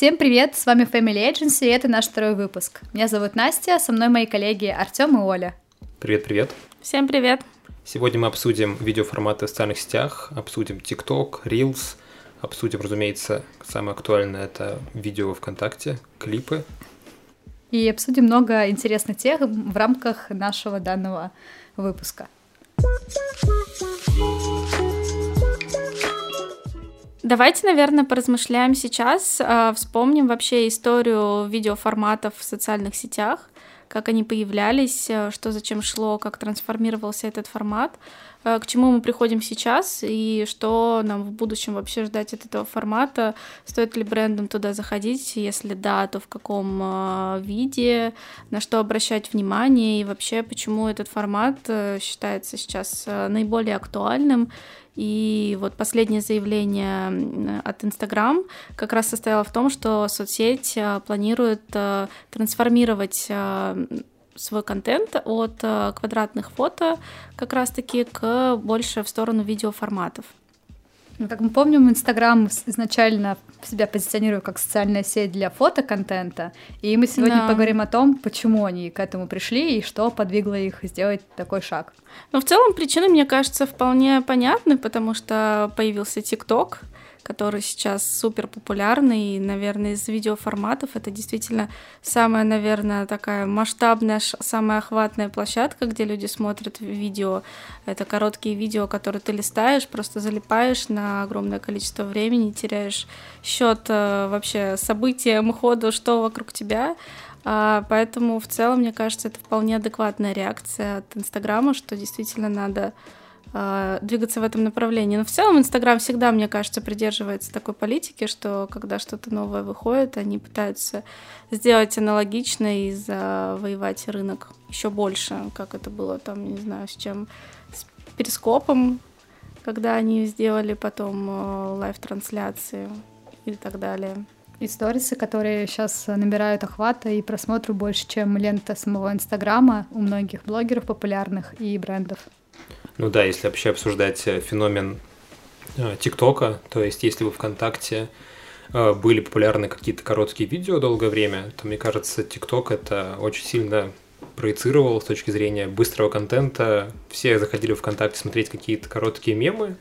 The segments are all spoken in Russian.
Всем привет, с вами Family Agency, и это наш второй выпуск. Меня зовут Настя, со мной мои коллеги Артем и Оля. Привет-привет. Всем привет. Сегодня мы обсудим видеоформаты в социальных сетях, обсудим TikTok, Reels, обсудим, разумеется, самое актуальное – это видео ВКонтакте, клипы. И обсудим много интересных тем в рамках нашего данного выпуска. Давайте, наверное, поразмышляем сейчас, а, вспомним вообще историю видеоформатов в социальных сетях, как они появлялись, а, что зачем шло, как трансформировался этот формат, а, к чему мы приходим сейчас и что нам в будущем вообще ждать от этого формата, стоит ли брендам туда заходить, если да, то в каком виде, на что обращать внимание? И вообще почему этот формат э, считается сейчас э, наиболее актуальным и вот последнее заявление от Инстаграм как раз состояло в том, что соцсеть э, планирует э, трансформировать э, свой контент от квадратных фото как раз-таки к больше в сторону видеоформатов. Ну, как мы помним, Инстаграм изначально себя позиционирует как социальная сеть для фотоконтента, и мы сегодня да. поговорим о том, почему они к этому пришли и что подвигло их сделать такой шаг. Ну, в целом причины, мне кажется, вполне понятны, потому что появился ТикТок, который сейчас супер популярный, и, наверное, из видеоформатов это действительно самая, наверное, такая масштабная, самая охватная площадка, где люди смотрят видео. Это короткие видео, которые ты листаешь, просто залипаешь на огромное количество времени, теряешь счет э, вообще событиям, ходу, что вокруг тебя. А, поэтому в целом, мне кажется, это вполне адекватная реакция от Инстаграма, что действительно надо двигаться в этом направлении. Но в целом Инстаграм всегда, мне кажется, придерживается такой политики, что когда что-то новое выходит, они пытаются сделать аналогично и завоевать рынок еще больше, как это было там, не знаю, с чем, с перископом, когда они сделали потом э, live-трансляции и так далее. И сторисы, которые сейчас набирают охвата и просмотру больше, чем лента самого Инстаграма у многих блогеров популярных и брендов. Ну да, если вообще обсуждать э, феномен э, ТикТока, то есть если вы ВКонтакте э, были популярны какие-то короткие видео долгое время, то мне кажется, ТикТок это очень сильно проецировал с точки зрения быстрого контента. Все заходили в ВКонтакте смотреть какие-то короткие мемы.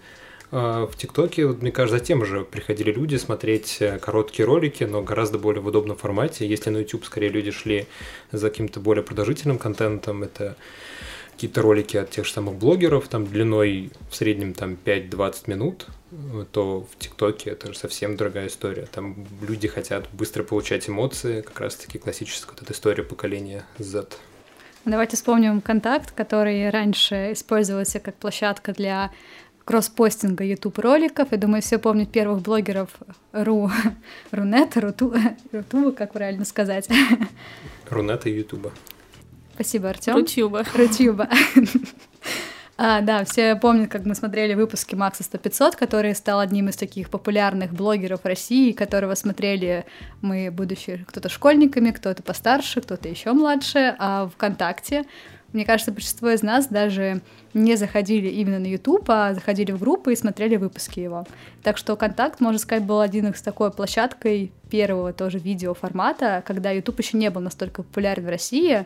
В ТикТоке, вот, мне кажется, затем же приходили люди смотреть короткие ролики, но гораздо более в удобном формате. Если на YouTube скорее люди шли за каким-то более продолжительным контентом, это какие-то ролики от тех же самых блогеров, там длиной в среднем там 5-20 минут, то в ТикТоке это же совсем другая история. Там люди хотят быстро получать эмоции, как раз-таки классическая вот эта история поколения Z. Давайте вспомним контакт, который раньше использовался как площадка для кросс-постинга YouTube роликов. Я думаю, все помнят первых блогеров Ру, Рунета, Руту, Рутуба, как правильно сказать. Рунета и Ютуба. Спасибо, Артем. Рутюба. Рутюба. А, да, все помнят, как мы смотрели выпуски Макса 100-500, который стал одним из таких популярных блогеров России, которого смотрели мы, будучи кто-то школьниками, кто-то постарше, кто-то еще младше, а ВКонтакте. Мне кажется, большинство из нас даже не заходили именно на YouTube, а заходили в группы и смотрели выпуски его. Так что Контакт, можно сказать, был один из такой площадкой первого тоже видеоформата, когда YouTube еще не был настолько популярен в России,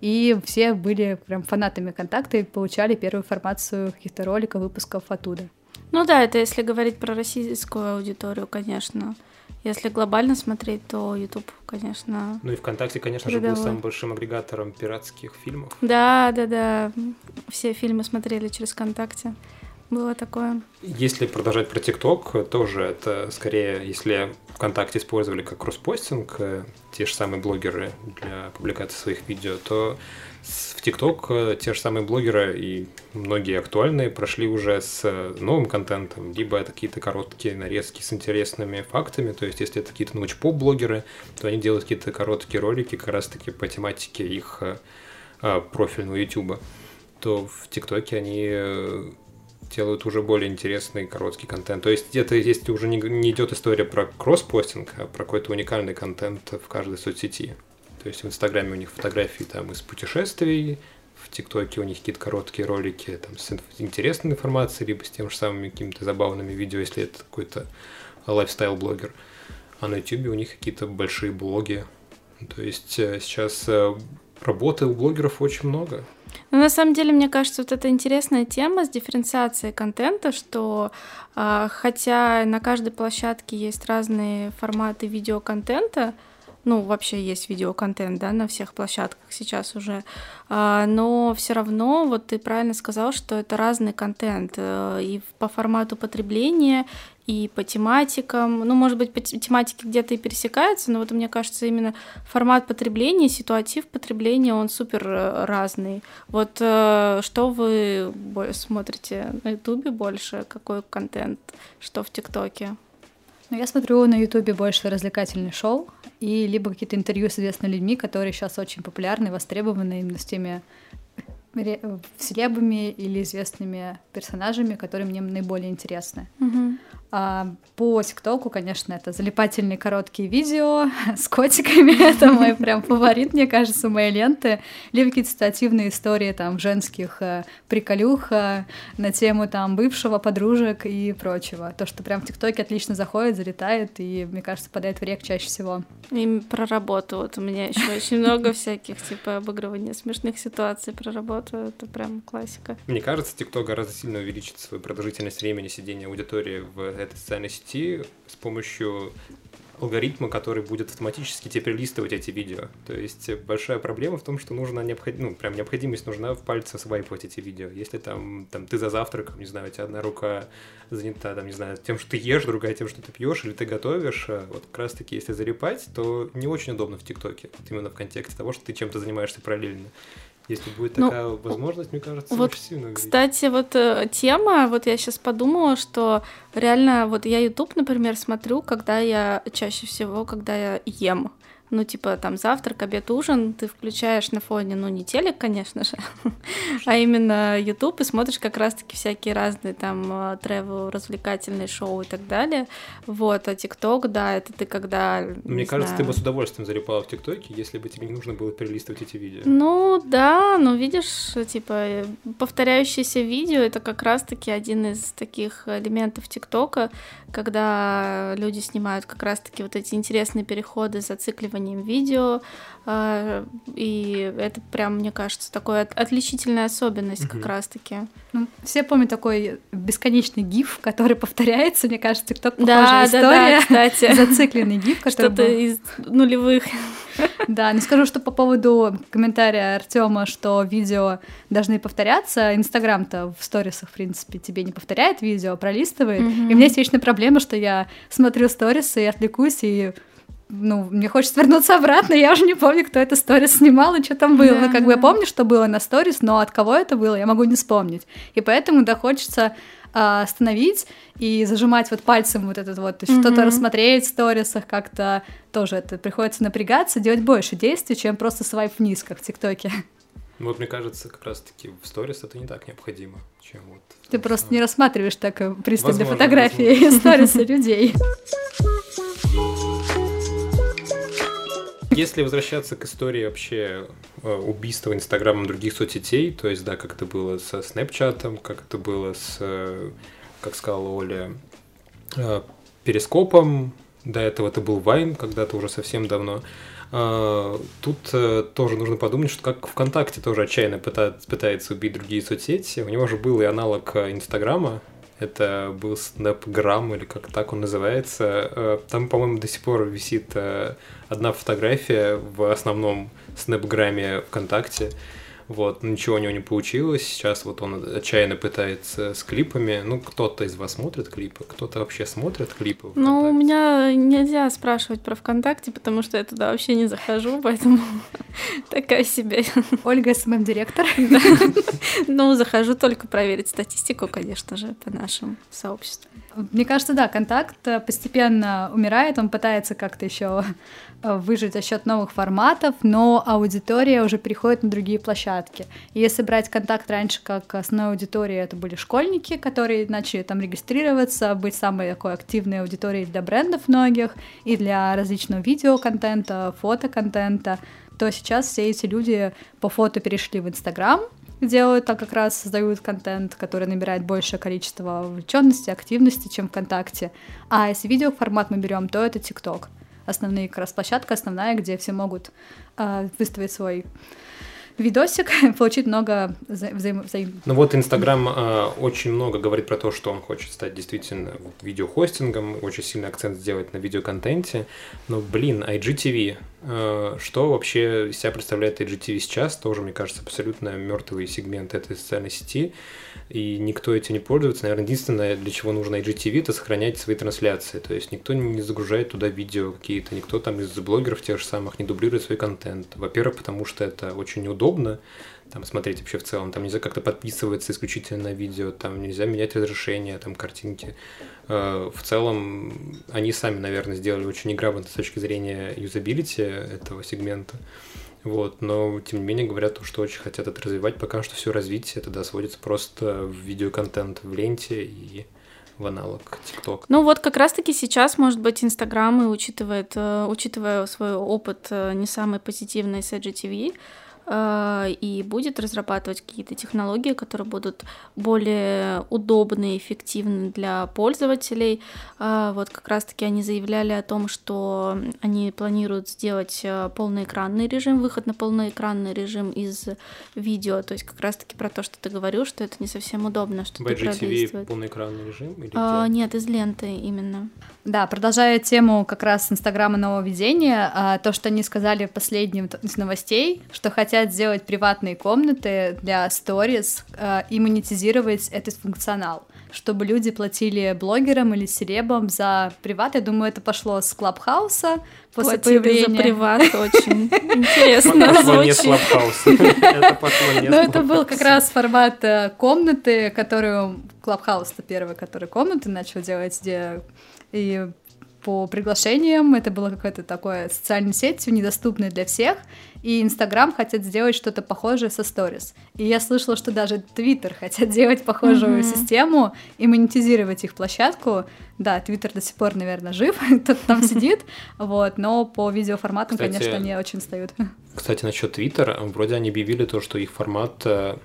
и все были прям фанатами контакта и получали первую информацию каких-то роликов, выпусков оттуда. Ну да, это если говорить про российскую аудиторию, конечно. Если глобально смотреть, то YouTube, конечно. Ну и ВКонтакте, конечно передовой. же, был самым большим агрегатором пиратских фильмов. Да, да, да. Все фильмы смотрели через ВКонтакте. Было такое. Если продолжать про ТикТок, тоже это скорее, если ВКонтакте использовали как кросспостинг, э, те же самые блогеры для публикации своих видео, то в ТикТок э, те же самые блогеры и многие актуальные прошли уже с э, новым контентом, либо это какие-то короткие нарезки с интересными фактами, то есть если это какие-то научпоп-блогеры, то они делают какие-то короткие ролики как раз-таки по тематике их профильного YouTube, то в ТикТоке они делают уже более интересный короткий контент. То есть это если уже не, не идет история про кросс-постинг, а про какой-то уникальный контент в каждой соцсети. То есть в Инстаграме у них фотографии там из путешествий, в ТикТоке у них какие-то короткие ролики там, с интересной информацией, либо с тем же самыми какими-то забавными видео, если это какой-то лайфстайл-блогер. а на YouTube у них какие-то большие блоги. То есть э, сейчас э, работы у блогеров очень много. Ну, на самом деле, мне кажется, вот это интересная тема с дифференциацией контента, что э, хотя на каждой площадке есть разные форматы видеоконтента, ну, вообще есть видеоконтент, да, на всех площадках сейчас уже, а, но все равно, вот ты правильно сказал, что это разный контент э, и по формату потребления, и по тематикам. Ну, может быть, по тематике где-то и пересекается, но вот мне кажется, именно формат потребления, ситуатив потребления, он супер э, разный. Вот э, что вы смотрите на Ютубе больше, какой контент, что в ТикТоке? Ну, я смотрю на Ютубе больше развлекательные шоу и либо какие-то интервью с известными людьми, которые сейчас очень популярны, востребованы именно с теми селебами или известными персонажами, которые мне наиболее интересны. Mm-hmm. А, по ТикТоку, конечно, это залипательные короткие видео с котиками. это мой прям фаворит, мне кажется, моей ленты. Либо какие-то ситуативные истории там женских э, приколюх э, на тему там бывшего, подружек и прочего. То, что прям в ТикТоке отлично заходит, залетает и, мне кажется, падает в рек чаще всего. И про работу. Вот у меня еще очень много всяких, типа, обыгрывания смешных ситуаций про работу. Это прям классика. Мне кажется, ТикТок гораздо сильно увеличит свою продолжительность времени сидения аудитории в этой социальной сети с помощью алгоритма, который будет автоматически тебе перелистывать эти видео. То есть большая проблема в том, что нужна необход... ну, прям необходимость нужна в пальце свайпать эти видео. Если там, там ты за завтраком, не знаю, у тебя одна рука занята, там, не знаю, тем, что ты ешь, другая тем, что ты пьешь, или ты готовишь, а вот как раз таки, если залипать, то не очень удобно в ТикТоке, вот именно в контексте того, что ты чем-то занимаешься параллельно. Если будет ну, такая возможность, мне кажется, вот, очень сильно увеличить. Кстати, вот э, тема, вот я сейчас подумала, что реально, вот я YouTube, например, смотрю, когда я чаще всего, когда я ем ну, типа, там, завтрак, обед, ужин, ты включаешь на фоне, ну, не телек, конечно же, а именно YouTube и смотришь как раз-таки всякие разные там тревел, развлекательные шоу и так далее. Вот, а ТикТок, да, это ты когда... Мне кажется, знаю... ты бы с удовольствием залипала в ТикТоке, если бы тебе не нужно было перелистывать эти видео. Ну, да, ну, видишь, типа, повторяющиеся видео — это как раз-таки один из таких элементов ТикТока, когда люди снимают как раз-таки вот эти интересные переходы, зацикливания монтированием видео, а, и это прям, мне кажется, такая отличительная особенность угу. как раз-таки. Ну, все помнят такой бесконечный гиф, который повторяется, мне кажется, кто похожая да, история. Да, да, кстати. Зацикленный гиф, который Что-то был... из нулевых. Да, не скажу, что по поводу комментария Артема, что видео должны повторяться, Инстаграм-то в сторисах, в принципе, тебе не повторяет видео, а пролистывает. Mm-hmm. И у меня есть вечная проблема, что я смотрю сторисы и отвлекусь, и ну, мне хочется вернуться обратно, я уже не помню, кто это сторис снимал и что там было. Да, ну, как да. бы я помню, что было на сторис, но от кого это было, я могу не вспомнить. И поэтому, да, хочется а, остановить и зажимать вот пальцем вот этот вот, то есть mm-hmm. что-то рассмотреть в сторисах как-то тоже это приходится напрягаться, делать больше действий, чем просто свайп вниз, как в ТикТоке. Вот мне кажется, как раз-таки в сторис это не так необходимо, чем вот... Ты просто не рассматриваешь так э, пристально фотографии сториса людей. Если возвращаться к истории вообще э, убийства Инстаграмом других соцсетей, то есть, да, как это было со Снэпчатом, как это было с, э, как сказала Оля, э, Перископом, до этого это был Вайн, когда-то уже совсем давно. Тут тоже нужно подумать, что как ВКонтакте тоже отчаянно пытается убить другие соцсети. У него же был и аналог Инстаграма, это был Snapgram, или как так он называется. Э, там, по-моему, до сих пор висит э, одна фотография в основном Snapgram ВКонтакте. Вот, ничего у него не получилось. Сейчас вот он отчаянно пытается с клипами. Ну, кто-то из вас смотрит клипы, кто-то вообще смотрит клипы. Ну, у меня нельзя спрашивать про ВКонтакте, потому что я туда вообще не захожу, поэтому такая себе. Ольга SMM-директор. Ну, захожу только проверить статистику, конечно же, по нашим сообществам. Мне кажется, да, контакт постепенно умирает, он пытается как-то еще Э, выжить за счет новых форматов, но аудитория уже переходит на другие площадки. И если брать контакт раньше как основной аудитории, это были школьники, которые начали там регистрироваться, быть самой такой активной аудиторией для брендов многих и для различного видеоконтента, фотоконтента, то сейчас все эти люди по фото перешли в Инстаграм, делают, так как раз создают контент, который набирает большее количество вовлеченности, активности, чем ВКонтакте. А если видеоформат мы берем, то это ТикТок. Основные как раз площадка основная, где все могут э, выставить свой видосик, получить много вза- взаим... взаим... Ну вот Инстаграм э, очень много говорит про то, что он хочет стать действительно видеохостингом, очень сильный акцент сделать на видеоконтенте, но, блин, IGTV, э, что вообще из себя представляет IGTV сейчас, тоже, мне кажется, абсолютно мертвый сегмент этой социальной сети, и никто этим не пользуется. Наверное, единственное, для чего нужно IGTV, это сохранять свои трансляции. То есть никто не загружает туда видео какие-то, никто там из блогеров тех же самых не дублирует свой контент. Во-первых, потому что это очень неудобно, там смотреть вообще в целом, там нельзя как-то подписываться исключительно на видео, там нельзя менять разрешение, там картинки. Э, в целом, они сами, наверное, сделали очень неграмотно с точки зрения юзабилити этого сегмента. Вот, но тем не менее говорят, что очень хотят это развивать. Пока что все развитие тогда сводится просто в видеоконтент в ленте и в аналог TikTok. Ну вот как раз-таки сейчас, может быть, Инстаграм учитывает, э, учитывая свой опыт э, не самый позитивный с IGTV, и будет разрабатывать какие-то технологии, которые будут более удобны и эффективны для пользователей. Э, вот как раз-таки они заявляли о том, что они планируют сделать э, полноэкранный режим, выход на полноэкранный режим из видео. То есть как раз-таки про то, что ты говорил, что это не совсем удобно, что В ты пролистывает. полноэкранный режим? Или А, нет, из ленты именно. Да, продолжая тему как раз Инстаграма нововведения, то, что они сказали в последнем из новостей, что хотят сделать приватные комнаты для сторис а, и монетизировать этот функционал, чтобы люди платили блогерам или серебам за приват. Я думаю, это пошло с Клабхауса после Платили появления... за приват, очень интересно Пошло не с. Клабхауса. Это пошло не с Ну, это был как раз формат э, комнаты, которую Клабхаус-то первый, который комнаты начал делать, где и по приглашениям это было какой-то такой социальной сетью, недоступной для всех, и Инстаграм хотят сделать что-то похожее со сторис. И я слышала, что даже Твиттер хотят делать похожую Мгм. систему и монетизировать их площадку. Да, Твиттер до сих пор, наверное, жив, кто-то там сидит, вот, но по видеоформатам, Кстати, конечно, они очень отстают. Кстати, насчет Твиттера, вроде они объявили то, что их формат, э,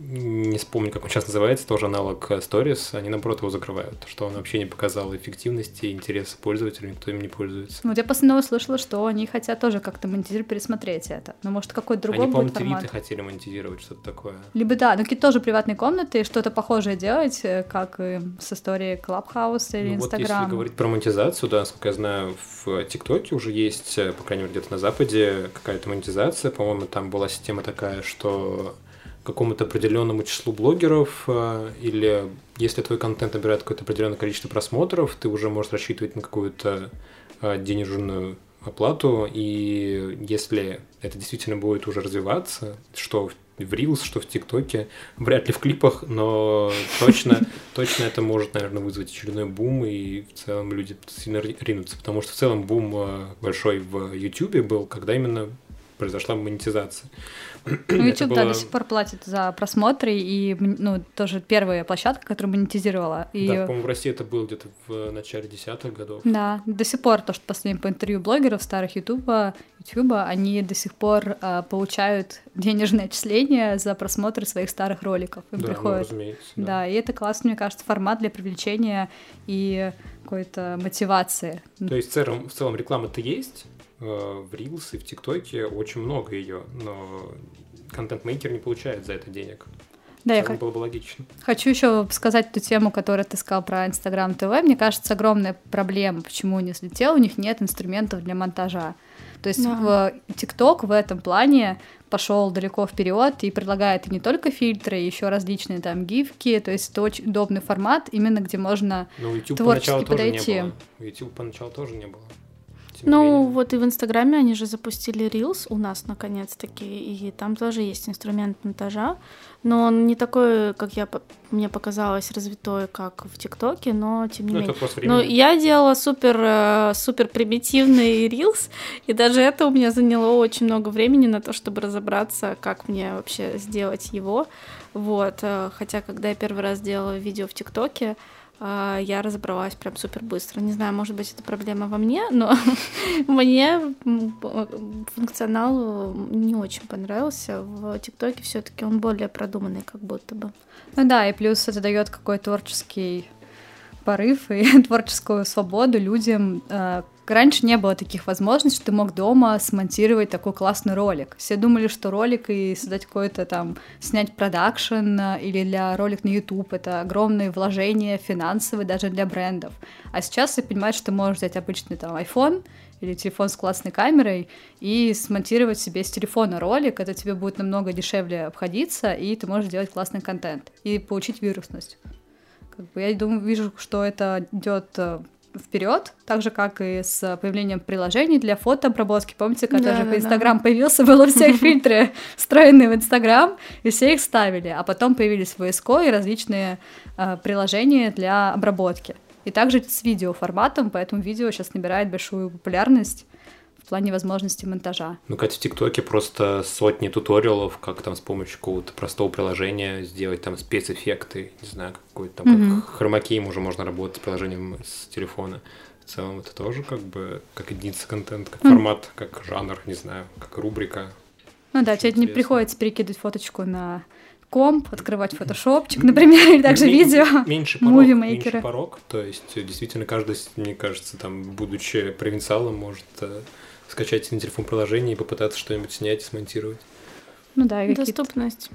не вспомню, как он сейчас называется, тоже аналог Stories, они наоборот его закрывают, что он вообще не показал эффективности и интереса пользователя, никто им не пользуется. Ну, Вот я после нового слышала, что они хотят тоже как-то монетизировать, пересмотреть это. Но может какой-то другой они, будет формат. твиты хотели монетизировать, что-то такое. Либо да, ну какие-то тоже приватные комнаты, что-то похожее делать, э, как и с историей Clubhouse или Ну вот если Instagram. говорить про монетизацию, да, насколько я знаю, в ТикТоке уже есть, э, по крайней мере, где-то на Западе какая-то монетизация. По-моему, там была система такая, что какому-то определенному числу блогеров э, или если твой контент набирает какое-то определенное количество просмотров, ты уже можешь рассчитывать на какую-то э, денежную оплату, и если это действительно будет уже развиваться, что в Reels, что в ТикТоке, вряд ли в клипах, но точно, точно это может, наверное, вызвать очередной бум, и в целом люди сильно ри- ринутся, потому что в целом бум э, большой в Ютубе был, когда именно произошла монетизация. Ну, YouTube, да, было- до сих пор платит за просмотры, и, ну, тоже первая площадка, которая монетизировала. И... Да, по-моему, в России это было где-то в начале десятых годов. Да, до сих пор, то, что последним по интервью блогеров старых Ютуба, Ютуба, они до сих пор а, получают денежные отчисления за просмотр своих старых роликов. Им да, ну, приходит. разумеется. Да. и это классный, мне кажется, формат для привлечения и какой-то мотивации. То есть в целом, в целом реклама-то есть, э, в Reels и в ТикТоке очень много ее, но контент-мейкер не получает за это денег. Да, я было бы логично. хочу еще сказать ту тему, которую ты сказал про Инстаграм ТВ. Мне кажется, огромная проблема, почему не взлетел, у них нет инструментов для монтажа. То есть Да. в ТикТок в этом плане пошел далеко вперед и предлагает и не только фильтры, еще различные там гифки, то есть это очень удобный формат, именно где можно Но у YouTube Творчески подойти. не было. У YouTube поначалу тоже не было. Ну, менее. вот и в Инстаграме они же запустили Reels у нас наконец-таки, и там тоже есть инструмент монтажа, но он не такой, как я мне показалось, развитой, как в ТикТоке, но тем не Ну, менее. Ну, времени. я делала супер, э, супер примитивный рилс, и даже это у меня заняло очень много времени на то, чтобы разобраться, как мне вообще сделать его. Вот. э, Хотя, когда я первый раз делала видео в ТикТоке, я разобралась прям супер быстро. Не знаю, может быть, это проблема во мне, но мне функционал не очень понравился. В ТикТоке все-таки он более продуманный, как будто бы. Ну да, и плюс это дает какой творческий порыв и творческую свободу людям. Раньше не было таких возможностей, что ты мог дома смонтировать такой классный ролик. Все думали, что ролик и создать какой-то там, снять продакшн э, или для ролик на YouTube — это огромные вложения финансовые даже для брендов. А сейчас ты понимаешь, что ты можешь взять обычный там iPhone или телефон с классной камерой и смонтировать себе с телефона ролик, это тебе будет намного дешевле обходиться, и ты можешь делать классный контент и получить вирусность. Как бы я думаю, вижу, что это идет э, вперед, так же как и с появлением приложений для фотообработки. Помните, когда да, же да, Инстаграм да. появился, было все фильтры встроенные в Инстаграм, и все их ставили. А потом появились VSCO и различные э, приложения для обработки. И также с видеоформатом, поэтому видео сейчас набирает большую популярность плане возможности монтажа. Ну, Катя, в ТикТоке просто сотни туториалов, как там с помощью какого-то простого приложения сделать там спецэффекты, не знаю, какой-то там, mm-hmm. хромакеем уже можно работать с приложением с телефона. В целом это тоже как бы как единица контента, как mm-hmm. формат, как жанр, не знаю, как рубрика. Ну да, тебе не приходится перекидывать фоточку на комп, открывать фотошопчик, например, или также видео. Меньше порог, меньше порог, то есть действительно каждый, мне кажется, там, будучи провинциалом, может э, скачать на телефон приложение и попытаться что-нибудь снять и смонтировать. Ну да, и Доступность.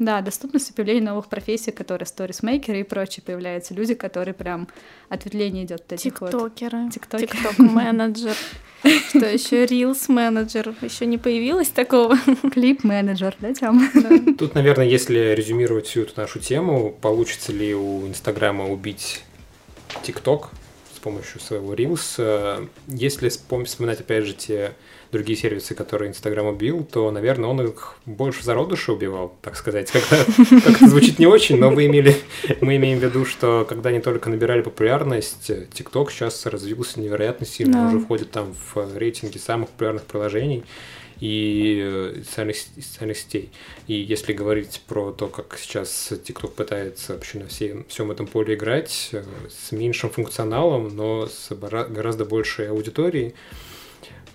Да, доступность и появление новых профессий, которые сторисмейкеры и прочие появляются. Люди, которые прям ответвление идет от этих Тиктокеры. Вот. Тикток-менеджер. Что еще? Reels менеджер. Еще не появилось такого. Клип менеджер, да, Тём? Тут, наверное, если резюмировать всю эту нашу тему, получится ли у Инстаграма убить ТикТок помощью своего Reels? Э, если вспоминать, опять же, те другие сервисы, которые Инстаграм убил, то, наверное, он их больше зародыша убивал, так сказать. Когда, как звучит не очень, но вы имели, мы имеем в виду, что когда они только набирали популярность, ТикТок сейчас развился невероятно сильно, да. уже входит там в рейтинги самых популярных приложений и социальных, социальных сетей. И если говорить про то, как сейчас TikTok пытается вообще на всем, всем этом поле играть, э, с меньшим функционалом, но с гораздо большей аудиторией,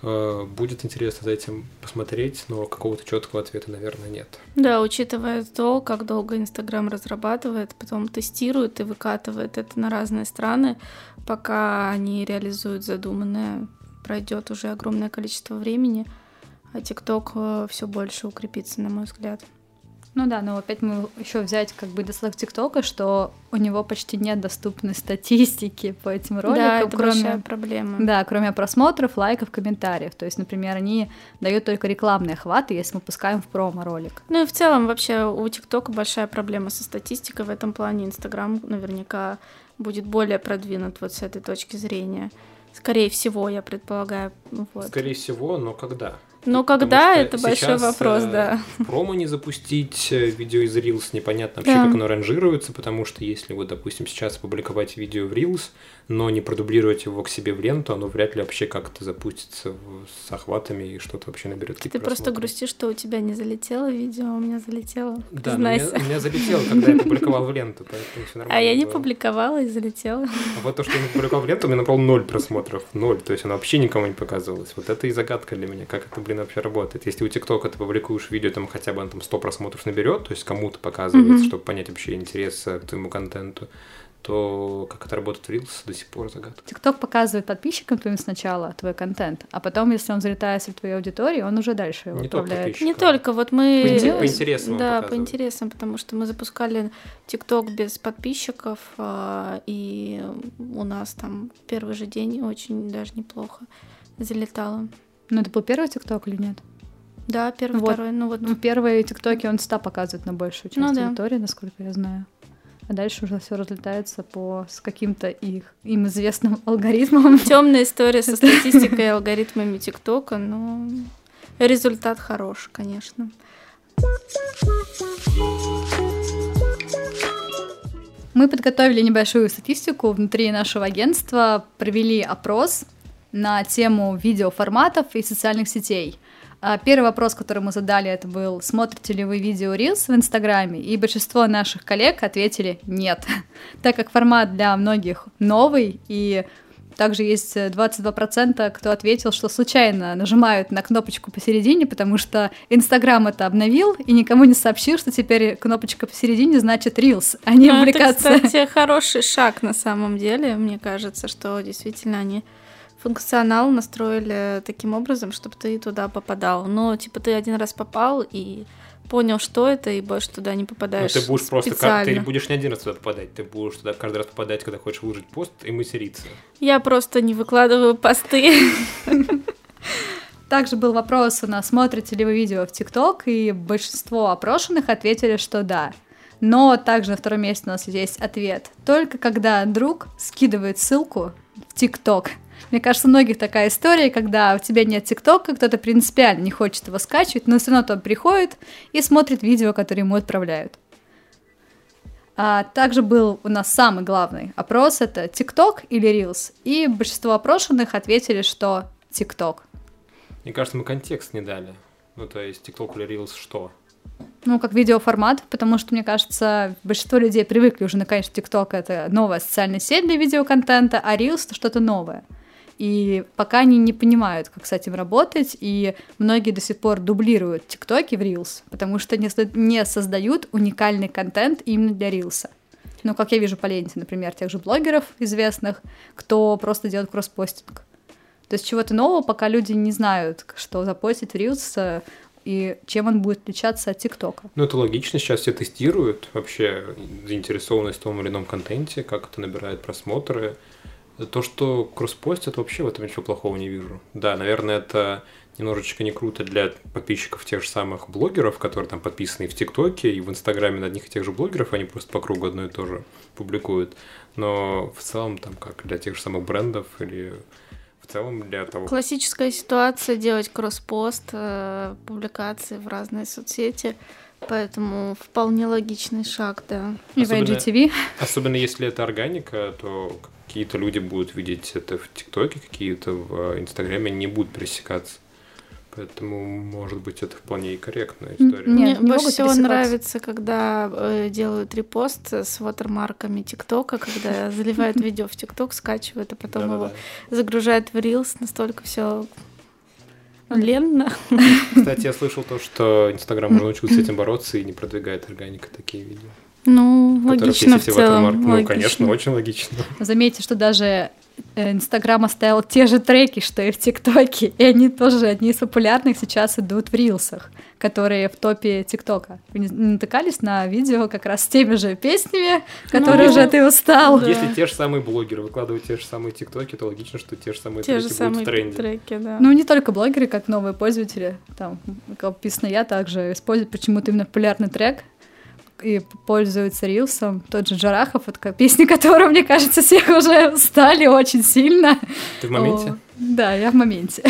Э, будет интересно за этим посмотреть, но какого-то четкого ответа, наверное, нет. Да, учитывая то, как долго Инстаграм разрабатывает, потом тестирует и выкатывает это на разные страны, пока они реализуют задуманное, пройдет уже огромное количество времени, а ТикТок э, все больше укрепится, на мой взгляд. Ну да, но опять мы еще взять как бы достаток ТикТока, что у него почти нет доступной статистики по этим роликам. Да, это кроме, большая проблема. Да, кроме просмотров, лайков, комментариев. То есть, например, они дают только рекламные охваты, если мы пускаем в промо-ролик. Ну и в целом вообще у ТикТока большая проблема со статистикой в этом плане. Инстаграм наверняка будет более продвинут вот с этой точки зрения. Скорее всего, я предполагаю. Вот. Скорее всего, но когда? Но когда это большой вопрос, э, да. Промо не запустить э, видео из Reels непонятно вообще, да. как оно ранжируется, потому что если вот, допустим, сейчас опубликовать видео в Reels, но не продублировать его к себе в ленту, оно вряд ли вообще как-то запустится с охватами и что-то вообще наберет. Ты просто грустишь, что у тебя не залетело видео, а у меня залетело. Да, у меня, у меня залетело, когда я публиковал в ленту, поэтому все нормально. А я не публиковала и залетела. А вот то, что я не публиковал в ленту, у меня набрал ноль просмотров, ноль, то есть оно вообще никому не показывалось. Вот это и загадка для меня, как это, блин, вообще работает. Если у ТикТока ты публикуешь видео, там хотя бы там 100 просмотров наберет, то есть кому-то показывается, mm-hmm. чтобы понять вообще интерес к твоему контенту, то как это работает в Reels, до сих пор загадка. TikTok показывает подписчикам твоим сначала твой контент, а потом, если он залетает в твою аудиторию, он уже дальше его Не управляет. Только Не только, вот мы... По, по интересам Да, по интересам, потому что мы запускали TikTok без подписчиков, а, и у нас там первый же день очень даже неплохо залетало. Ну, это был первый TikTok или нет? Да, первый, вот. второй. Ну, вот. Ну, первые ТикТоки он всегда показывает на большую часть ну, аудитории, да. насколько я знаю а дальше уже все разлетается по с каким-то их им известным алгоритмом. Темная история со статистикой и алгоритмами ТикТока, но результат хорош, конечно. Мы подготовили небольшую статистику внутри нашего агентства, провели опрос на тему видеоформатов и социальных сетей. А, первый вопрос, который мы задали, это был, смотрите ли вы видео Reels в Инстаграме? И большинство наших коллег ответили нет, так как формат для многих новый, и также есть 22%, кто ответил, что случайно нажимают на кнопочку посередине, потому что Инстаграм это обновил и никому не сообщил, что теперь кнопочка посередине значит Reels, а не ну, Это, кстати, хороший шаг на самом деле. Мне кажется, что действительно они функционал настроили таким образом, чтобы ты туда попадал. Но, типа, ты один раз попал и понял, что это, и больше туда не попадаешь. Но ты будешь просто как ты будешь не один раз туда попадать, ты будешь туда каждый раз попадать, когда хочешь выложить пост и материться. Я просто не выкладываю посты. Также был вопрос у нас, смотрите ли вы видео в ТикТок, и большинство опрошенных ответили, что да. Но также на втором месте у нас есть ответ. Только когда друг скидывает ссылку в ТикТок, мне кажется, у многих такая история, когда у тебя нет ТикТока, кто-то принципиально не хочет его скачивать, но все равно тот приходит и смотрит видео, которые ему отправляют. А также был у нас самый главный опрос, это ТикТок или Reels, и большинство опрошенных ответили, что ТикТок. Мне кажется, мы контекст не дали. Ну, то есть ТикТок или Reels что? Ну, как видеоформат, потому что, мне кажется, большинство людей привыкли уже, наконец, ТикТок — это новая социальная сеть для видеоконтента, а Reels — это что-то новое. И пока они не понимают, как с этим работать, и многие до сих пор дублируют ТикТоки в Reels, потому что не, не создают уникальный контент именно для Рилса. Ну, как я вижу по ленте, например, тех же блогеров известных, кто просто делает кросспостинг. То есть чего-то нового, пока люди не знают, что запостить в Reels, и чем он будет отличаться от ТикТока. Ну, это логично, сейчас все тестируют вообще заинтересованность в том или ином контенте, как это набирает просмотры, то, что кросспостят, вообще в этом ничего плохого не вижу. Да, наверное, это немножечко не круто для подписчиков тех же самых блогеров, которые там подписаны и в ТикТоке, и в Инстаграме на одних и тех же блогеров, они просто по кругу одно и то же публикуют. Но в целом, там, как для тех же самых брендов или в целом для того... Классическая ситуация делать кросспост, э, публикации в разные соцсети, поэтому вполне логичный шаг, да. И в IGTV. Особенно если это органика, то какие-то люди будут видеть это в ТикТоке, какие-то в Инстаграме не будут пересекаться. Поэтому, может быть, это вполне и корректная история. Нет, Мне больше всего нравится, когда э, делают репост с вотермарками ТикТока, когда заливают видео в ТикТок, скачивают, а потом его загружают в Reels. Настолько все ленно. Кстати, я слышал то, что Инстаграм уже научился с этим бороться и не продвигает органика такие видео. Ну, логично в целом. Ну, конечно, очень логично. Заметьте, что даже э, Инстаграм оставил те же треки, что и в ТикТоке, и они тоже одни из популярных сейчас идут в рилсах, которые в топе ТикТока. Вы не натыкались на видео как раз с теми же песнями, которые ну, уже ты устал? Да. Если те же самые блогеры выкладывают те же самые ТикТоки, то логично, что те же самые те треки же самые будут в тренде. Треки, да. Ну, не только блогеры, как новые пользователи, там, как описано я, также использую почему-то именно популярный трек, и пользуются рилсом. Тот же Джарахов, это песни которого, мне кажется, всех уже стали очень сильно. Ты в моменте? О, да, я в моменте.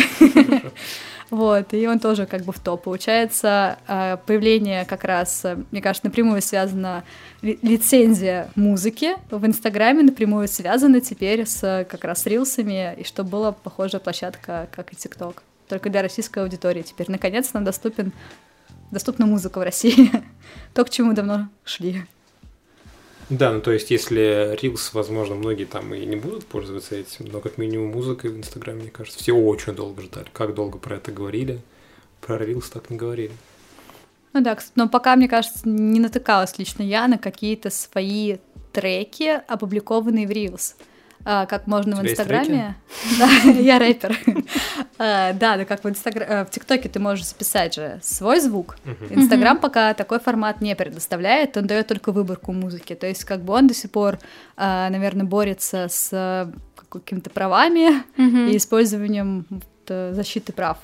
Вот, и он тоже как бы в топ. Получается, а, появление как раз, мне кажется, напрямую связано лицензия музыки в Инстаграме напрямую связана теперь с как раз рилсами, и чтобы была похожая площадка, как и ТикТок. Только для российской аудитории теперь. Наконец нам доступен доступна музыка в России. То, к чему давно шли. Да, ну то есть, если Reels, возможно, многие там и не будут пользоваться этим, но как минимум музыкой в Инстаграме, мне кажется, все очень долго ждали. Как долго про это говорили, про Reels так не говорили. Ну да, но пока, мне кажется, не натыкалась лично я на какие-то свои треки, опубликованные в Reels. А, как можно в Инстаграме. Да, я рэпер. А, да, да, как в Инстаграме, э, в ТикТоке ты можешь записать же свой звук. Инстаграм пока такой формат не предоставляет, он дает только выборку музыки. То есть, как бы он до сих пор, а, наверное, борется с какими-то правами и использованием защиты прав.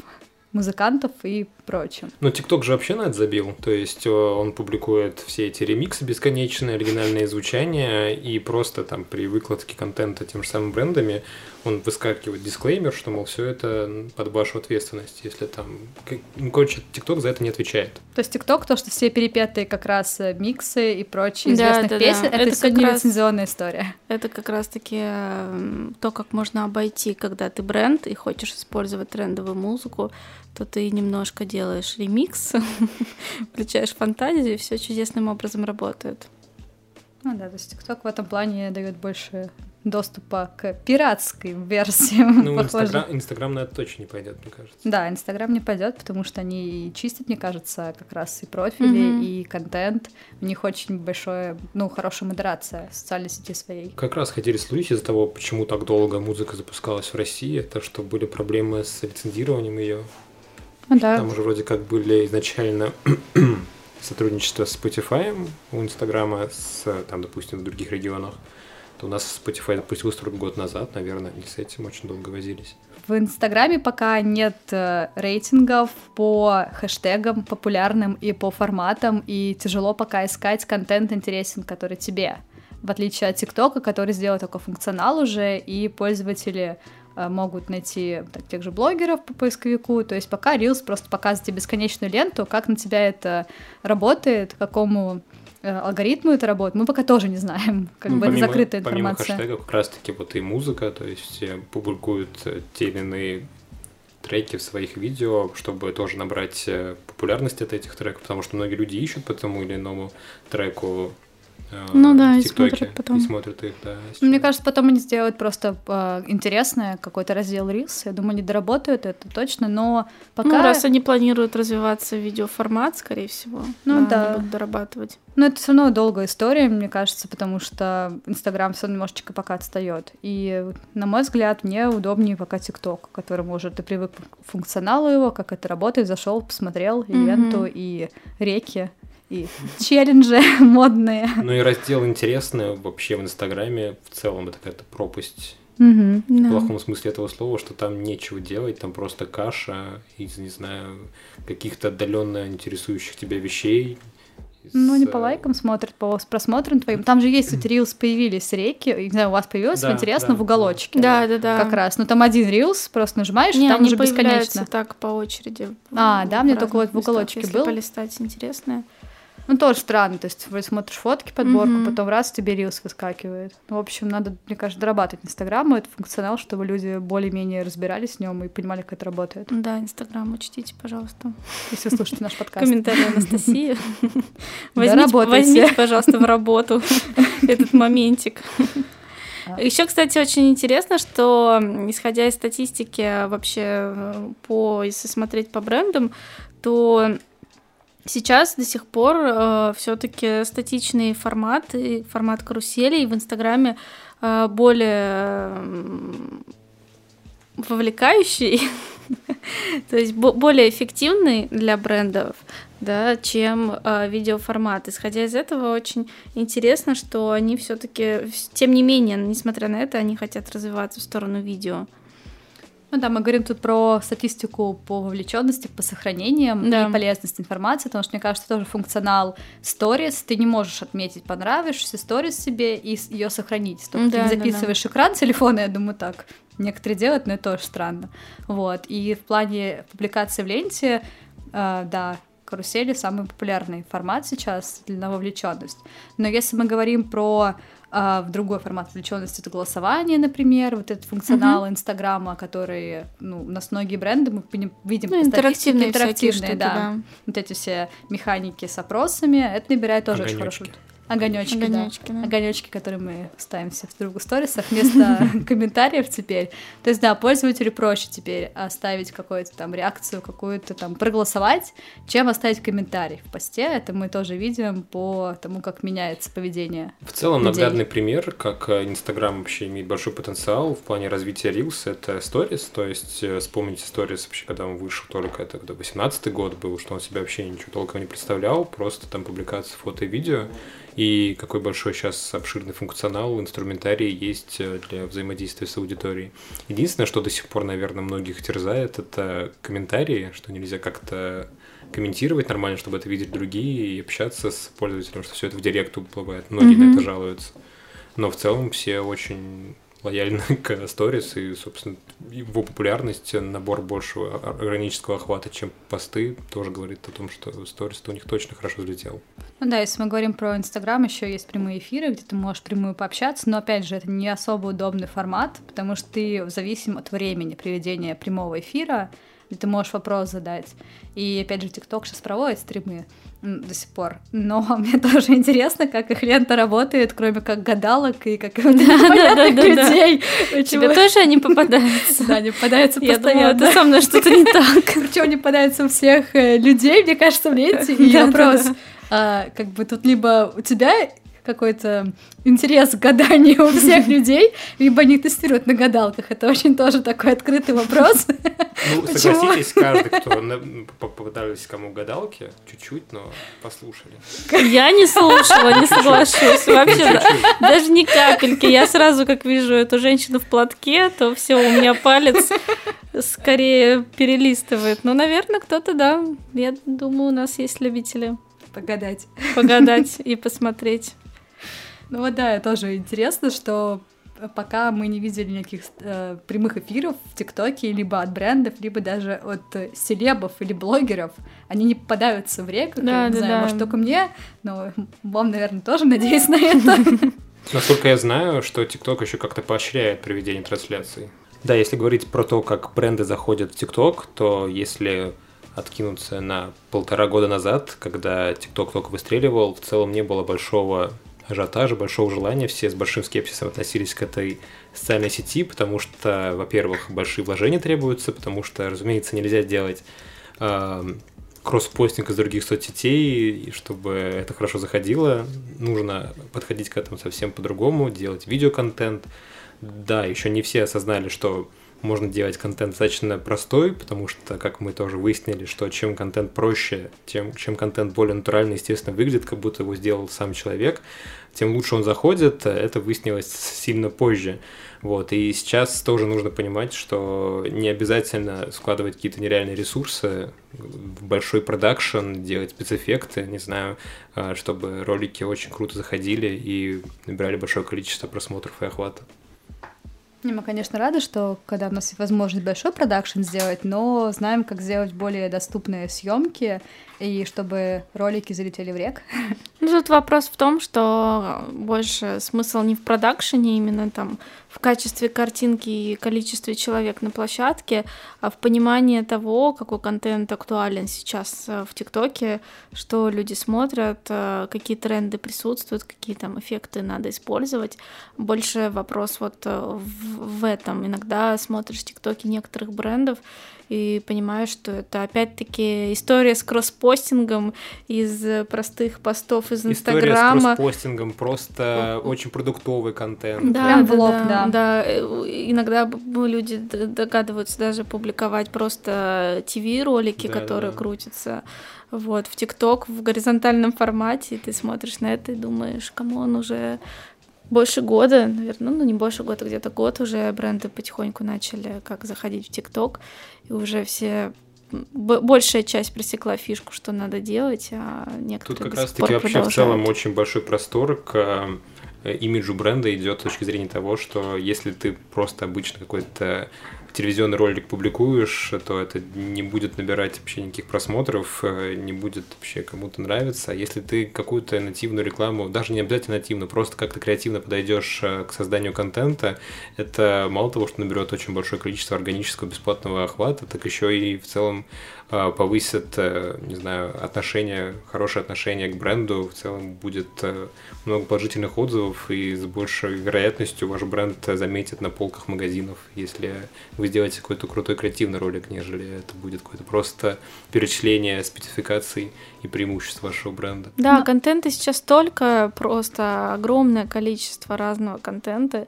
музыкантов и прочим. Ну, ТикТок же вообще на это забил. То есть он публикует все эти ремиксы бесконечные, оригинальные звучания, и просто там при выкладке контента тем же самым брендами он выскакивает дисклеймер, что, мол, все это под вашу ответственность, если там... Ну, короче, ТикТок за это не отвечает. То есть ТикТок, то, что все перепетые как раз э, миксы и прочие да, известных да, песен, да. это, это все не раз... лицензионная история. Это как раз-таки эм, то, как можно обойти, когда ты бренд и хочешь использовать трендовую музыку, то ты немножко делаешь ремикс, включаешь фантазию, и все чудесным образом работает. Ну да, то есть ТикТок в этом плане дает больше доступа к пиратской версиям. Ну, Инстаграм, Инстаграм на это точно не пойдет, мне кажется. Да, Инстаграм не пойдет, потому что они чистят, мне кажется, как раз и профили, mm-hmm. и контент. У них очень большое, ну, хорошая модерация социальной сети своей. Как раз хотели слушать из-за того, почему так долго музыка запускалась в России, это что были проблемы с лицензированием ее. Ну, да. Там уже вроде как были изначально сотрудничество с Spotify у Инстаграма, с, там, допустим, в других регионах то у нас Spotify, допустим, выстроен год назад, наверное, они с этим очень долго возились. В Инстаграме пока нет э, рейтингов по хэштегам популярным и по форматам, и тяжело пока искать контент интересен, который тебе. В отличие от ТикТока, который сделал такой функционал уже, и пользователи могут найти так, тех же блогеров по поисковику. То есть пока Reels просто показывает тебе бесконечную ленту, как на тебя это работает, какому Э, алгоритму это работает, мы пока тоже не знаем, как ну, бы помимо, это закрытая информация. Помимо хэштегов как раз-таки вот и музыка, то есть публикуют э, те или иные треки в своих видео, чтобы тоже набрать э, популярность от этих треков, потому что многие люди ищут по тому или иному треку Э, ну да, и смотрят потом. И смотрят их, да. Мне кажется, потом они сделают просто э, интересное, какой-то раздел Reels. Я думаю, они доработают это точно, но пока... Ну, раз они планируют развиваться в видеоформат, скорее всего, ну, да, да. Они будут дорабатывать. Но это все равно долгая история, мне кажется, потому что Инстаграм все немножечко пока отстает. И, на мой взгляд, мне удобнее пока ТикТок, который может, ты привык к функционалу его, как это работает, зашел, посмотрел и mm-hmm. ленту, и реки и челленджи модные. Ну и раздел интересный вообще в Инстаграме в целом это какая-то пропасть. Угу, в да. плохом смысле этого слова, что там нечего делать, там просто каша из, не знаю, каких-то отдаленно интересующих тебя вещей, ну, не по лайкам смотрят, по просмотрам твоим. Там же есть вот рилс появились реки, не знаю, у вас появилось, да, интересно, да, в уголочке. Да, да, да. Как раз. Ну, там один рилс, просто нажимаешь, не, и там уже бесконечно. так по очереди. А, да, мне только вот в уголочке был. Если полистать интересное. Ну, тоже странно, то есть смотришь фотки, подборку, mm-hmm. потом раз тебе рилс выскакивает. Ну, в общем, надо, мне кажется, дорабатывать Инстаграм, этот функционал, чтобы люди более-менее разбирались в нем и понимали, как это работает. Да, Инстаграм учтите, пожалуйста. Если вы слушаете наш подкаст. Комментарий Анастасии. Возьмите, пожалуйста, в работу этот моментик. Еще, кстати, очень интересно, что исходя из статистики вообще э, по, если смотреть по брендам, то Сейчас до сих пор э, все-таки статичный формат, формат каруселей в Инстаграме э, более вовлекающий, то есть более эффективный для брендов, да, чем э, видеоформат. Исходя из этого, очень интересно, что они все-таки, тем не менее, несмотря на это, они хотят развиваться в сторону видео. Ну да, мы говорим тут про статистику по вовлеченности, по сохранениям да. и полезность информации, потому что, мне кажется, тоже функционал сторис, ты не можешь отметить понравившийся сторис себе и ее сохранить. Только да, ты записываешь да, да. экран телефона, я думаю, так. Некоторые делают, но это тоже странно. Вот. И в плане публикации в ленте, э, да, карусели самый популярный формат сейчас для вовлеченность. Но если мы говорим про в другой формат вовлеченности это голосование, например, вот этот функционал Инстаграма, mm-hmm. который, ну, у нас многие бренды мы видим ну, интерактивные, интерактивные, штуки, да. да. Вот эти все механики с опросами, это набирает тоже Огонёчки. очень хорошую Огонечки, Огонечки, да. да. Огонечки, которые мы ставим все в другу сторисах вместо комментариев теперь. То есть, да, пользователю проще теперь оставить какую-то там реакцию, какую-то там проголосовать, чем оставить комментарий в посте. Это мы тоже видим по тому, как меняется поведение. В целом, людей. наглядный пример, как Инстаграм вообще имеет большой потенциал в плане развития Reels, это Stories. То есть, э, вспомните Stories вообще, когда он вышел только, это когда 18 год был, что он себя вообще ничего толком не представлял, просто там публикация фото и видео. И какой большой сейчас обширный функционал, инструментарий есть э, для взаимодействия с аудиторией. Единственное, что до сих пор, наверное, многих терзает, это комментарии, что нельзя как-то комментировать нормально, чтобы это видели другие, и общаться с пользователем, что все это в директ уплывает. Многие mm-hmm. на это жалуются. Но в целом все очень лояльны к сторис, и, собственно, его популярность, набор большего органического охвата, чем посты, тоже говорит о том, что сторис у них точно хорошо взлетел. Ну да, если мы говорим про Инстаграм, еще есть прямые эфиры, где ты можешь прямую пообщаться, но опять же, это не особо удобный формат, потому что ты зависим от времени проведения прямого эфира, где ты можешь вопрос задать. И опять же, ТикТок сейчас проводит стримы до сих пор. Но мне тоже интересно, как их лента работает, кроме как гадалок и как непонятных людей. Тебе тоже они попадаются? Да, они попадаются постоянно. Я со мной что-то не так. Причем они попадаются у всех э, людей, мне кажется, в ленте. И вопрос, а, как бы тут либо у тебя какой-то интерес к гаданию у всех людей, либо они тестируют на гадалках. Это очень тоже такой открытый вопрос. Ну, согласитесь, каждый, кто попадались кому гадалки, чуть-чуть, но послушали. Я не слушала, не соглашусь. Вообще, даже ни капельки. Я сразу, как вижу эту женщину в платке, то все, у меня палец скорее перелистывает. Ну, наверное, кто-то, да. Я думаю, у нас есть любители. Погадать. Погадать и посмотреть. Ну вот да, тоже интересно, что пока мы не видели никаких э, прямых эфиров в ТикТоке либо от брендов, либо даже от э, селебов или блогеров, они не попадаются в реку, да, не да, знаю, да. может только мне, но вам, наверное, тоже надеюсь на это. Насколько я знаю, что ТикТок еще как-то поощряет проведение трансляций. Да, если говорить про то, как бренды заходят в ТикТок, то если откинуться на полтора года назад, когда ТикТок только выстреливал, в целом не было большого ажиотажа, большого желания. Все с большим скепсисом относились к этой социальной сети, потому что, во-первых, большие вложения требуются, потому что, разумеется, нельзя делать э, кросс-постинг из других соцсетей, и чтобы это хорошо заходило, нужно подходить к этому совсем по-другому, делать видеоконтент. Да, еще не все осознали, что можно делать контент достаточно простой, потому что, как мы тоже выяснили, что чем контент проще, тем, чем контент более натурально, естественно, выглядит, как будто его сделал сам человек, тем лучше он заходит. Это выяснилось сильно позже. Вот. И сейчас тоже нужно понимать, что не обязательно складывать какие-то нереальные ресурсы в большой продакшн, делать спецэффекты, не знаю, а, чтобы ролики очень круто заходили и набирали большое количество просмотров и охвата. Мы, конечно, рады, что когда у нас есть возможность большой продакшн сделать, но знаем, как сделать более доступные съемки и чтобы ролики залетели в рек. Ну, тут вопрос в том, что больше смысл не в продакшене, именно там в качестве картинки и количестве человек на площадке, а в понимании того, какой контент актуален сейчас э, в ТикТоке, что люди смотрят, э, какие тренды присутствуют, какие там эффекты надо использовать. Больше вопрос вот э, в, в этом. Иногда смотришь ТикТоки некоторых брендов, и понимаю, что это опять-таки история с кросспостингом из простых постов из Инстаграма. История с кросспостингом, просто очень продуктовый контент. Да, Прям в лоб, да, да. да. Иногда люди догадываются даже публиковать просто ТВ-ролики, да, которые да. крутятся вот, в ТикТок в горизонтальном формате, и ты смотришь на это и думаешь, кому он уже больше года, наверное, ну не больше года, где-то год уже бренды потихоньку начали как заходить в ТикТок, и уже все большая часть пресекла фишку, что надо делать, а некоторые Тут как раз-таки вообще в целом очень большой простор к э, имиджу бренда идет с точки зрения того, что если ты просто обычно какой-то телевизионный ролик публикуешь, то это не будет набирать вообще никаких просмотров, э, не будет вообще кому-то нравиться. А если ты какую-то нативную рекламу, даже не обязательно нативную, просто как-то креативно подойдешь э, к созданию контента, это мало того, что наберет очень большое количество органического бесплатного охвата, так еще и в целом э, повысит, не знаю, отношение, хорошее отношение к бренду, в целом будет много положительных отзывов, и с большей вероятностью ваш бренд заметит на полках магазинов, если вы сделаете какой-то крутой креативный ролик, нежели это будет какое-то просто перечисление спецификаций и преимуществ вашего бренда. Да, Но... контента сейчас столько, просто огромное количество разного контента,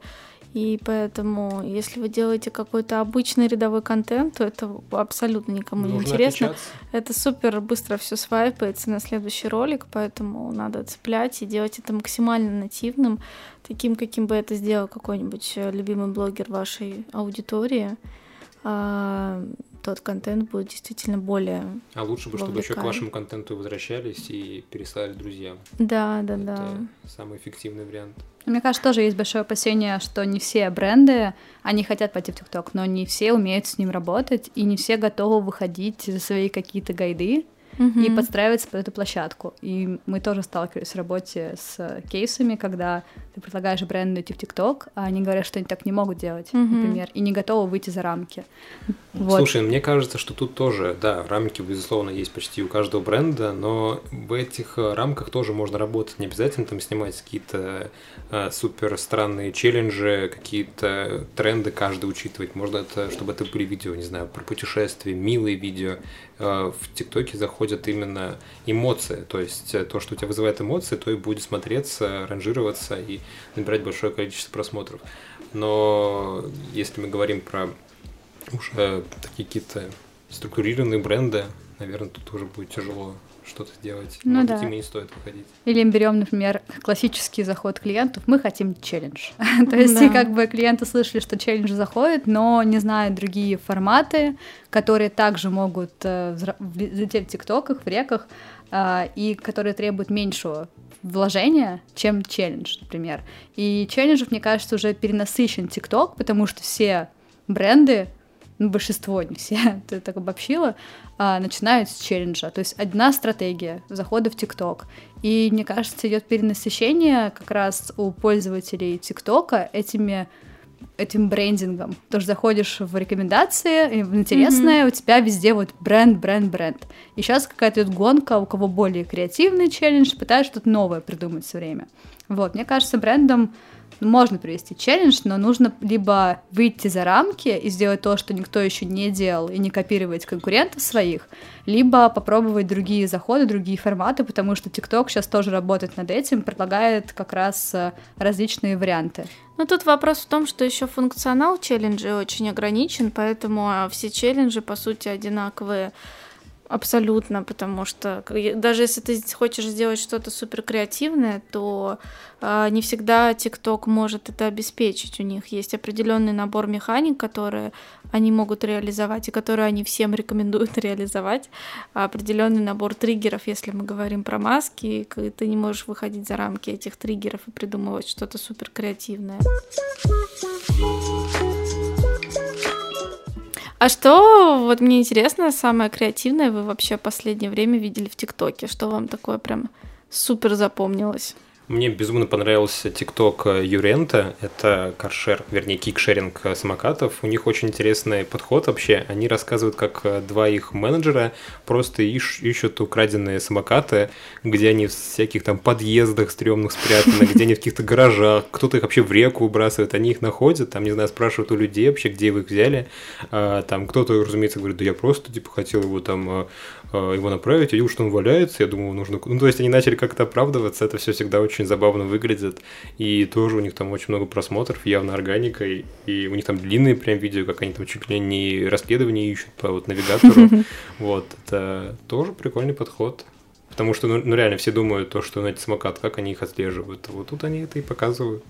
И поэтому, если вы делаете какой-то обычный рядовой контент, то это абсолютно никому Нужно не интересно. отличаться. Это супер быстро все свайпается на следующий ролик, поэтому надо цеплять и делать это максимально нативным, таким, каким бы это сделал какой-нибудь э, любимый блогер вашей аудитории. А, тот контент будет действительно более... А лучше бы, чтобы еще к вашему контенту возвращались и переслали друзьям. Да, да, да. Это самый эффективный вариант. Мне кажется, тоже есть большое опасение, что не все бренды, они хотят пойти в ТикТок, но не все умеют с ним работать, и не все готовы выходить за свои какие-то гайды и Мгм. подстраиваться под эту площадку. И мы тоже сталкивались в работе с кейсами, когда ты предлагаешь бренду идти в ТикТок, а они говорят, что они так не могут делать, Мгм. например, и не готовы выйти за рамки. Вот. Слушай, мне кажется, что тут тоже, да, рамки, безусловно, есть почти у каждого бренда, но в этих э, рамках тоже можно работать. Не обязательно там снимать какие-то э, супер странные челленджи, какие-то тренды каждый учитывать. Можно это, чтобы это были видео, не знаю, про путешествия, милые видео. Э, в ТикТоке заходят именно эмоции, то есть э, то, что у тебя вызывает эмоции, то и будет смотреться, ранжироваться и набирать большое количество просмотров. Но если мы говорим про уже такие какие-то структурированные бренды, наверное, тут уже будет тяжело что-то сделать. Ну Может да. быть, им не стоит выходить. Или берем, например, классический заход клиентов. Мы хотим челлендж. То есть, Да. и как бы клиенты слышали, что челлендж заходит, но не знают другие форматы, которые также могут э, взлететь в тиктоках, в реках, а, и которые требуют меньшего вложения, чем челлендж, например. И челленджев, мне кажется, уже перенасыщен ТикТок, потому что все бренды, ну, большинство, не все, ты так обобщила, а, начинают с челленджа. То есть одна стратегия захода в ТикТок. И мне кажется, идет перенасыщение как раз у пользователей ТикТока этими этим брендингом. Тоже заходишь в рекомендации, и в интересное, у тебя везде вот бренд, бренд, бренд. И сейчас какая-то идет гонка, у кого более креативный челлендж, пытаются что-то новое придумать все время. Вот, мне кажется, брендом можно провести челлендж, но нужно либо выйти за рамки и сделать то, что никто еще не делал, и не копировать конкурентов своих, либо попробовать другие заходы, другие форматы, потому что TikTok сейчас тоже работает над этим, предлагает как раз э, различные варианты. Ну, тут вопрос в том, что еще функционал челленджа очень ограничен, поэтому а, все челленджи, по сути, одинаковые абсолютно, потому что даже если ты хочешь сделать что-то супер креативное, то а, не всегда TikTok может это обеспечить. У них есть определенный набор механик, которые они могут реализовать и которые они всем рекомендуют реализовать. А определенный набор триггеров, если мы говорим про маски, ты не можешь выходить за рамки этих триггеров и придумывать что-то супер креативное. А что, вот мне интересно, самое креативное вы вообще последнее время видели в ТикТоке? Что вам такое прям супер запомнилось? Мне безумно понравился ТикТок Юрента. Это каршер, вернее, кикшеринг э, самокатов. У них очень интересный подход вообще. Они рассказывают, как э, два их менеджера просто ищ- ищут украденные самокаты, где они в всяких там подъездах стрёмных спрятаны, где они в каких-то гаражах. Кто-то их вообще в реку выбрасывает. Они их находят, там, не знаю, спрашивают у людей вообще, где вы их взяли. А, Там кто-то, разумеется, говорит, да я просто, типа, хотел его там э, э, его направить, я видел, что он валяется, я думал, нужно... Ну, то есть они начали как-то оправдываться, это все всегда очень забавно выглядит, и тоже у них там очень много просмотров, явно органика, и, и у них там длинные прям видео, как они там чуть ли не расследование ищут по вот навигатору, вот, это тоже прикольный подход. Потому что, ну, ну, реально, все думают то, что на эти самокат, как они их отслеживают. Вот тут они это и показывают.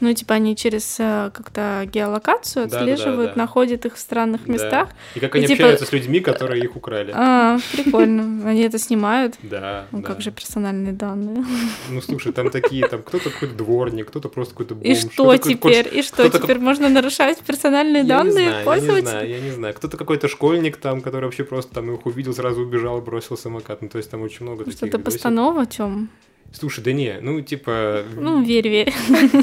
Ну, типа они через э, как-то геолокацию отслеживают, да. находят их в странных Да. местах. И как И они типа- общаются с людьми, которые их украли. А, прикольно. Они это снимают. Да, Ну, да. как же персональные данные. Ну, слушай, там такие, там кто-то какой-то дворник, кто-то просто какой-то бомж. И что теперь? И что теперь? Можно нарушать персональные данные знаю, я не пользователя? знаю, я не знаю. Кто-то какой-то школьник там, который вообще просто там их увидел, сразу убежал, бросил самокат. Ну, то есть там очень много таких Что-то постанова, Тём? Слушай, да не, ну, типа... Ну, верь, верь.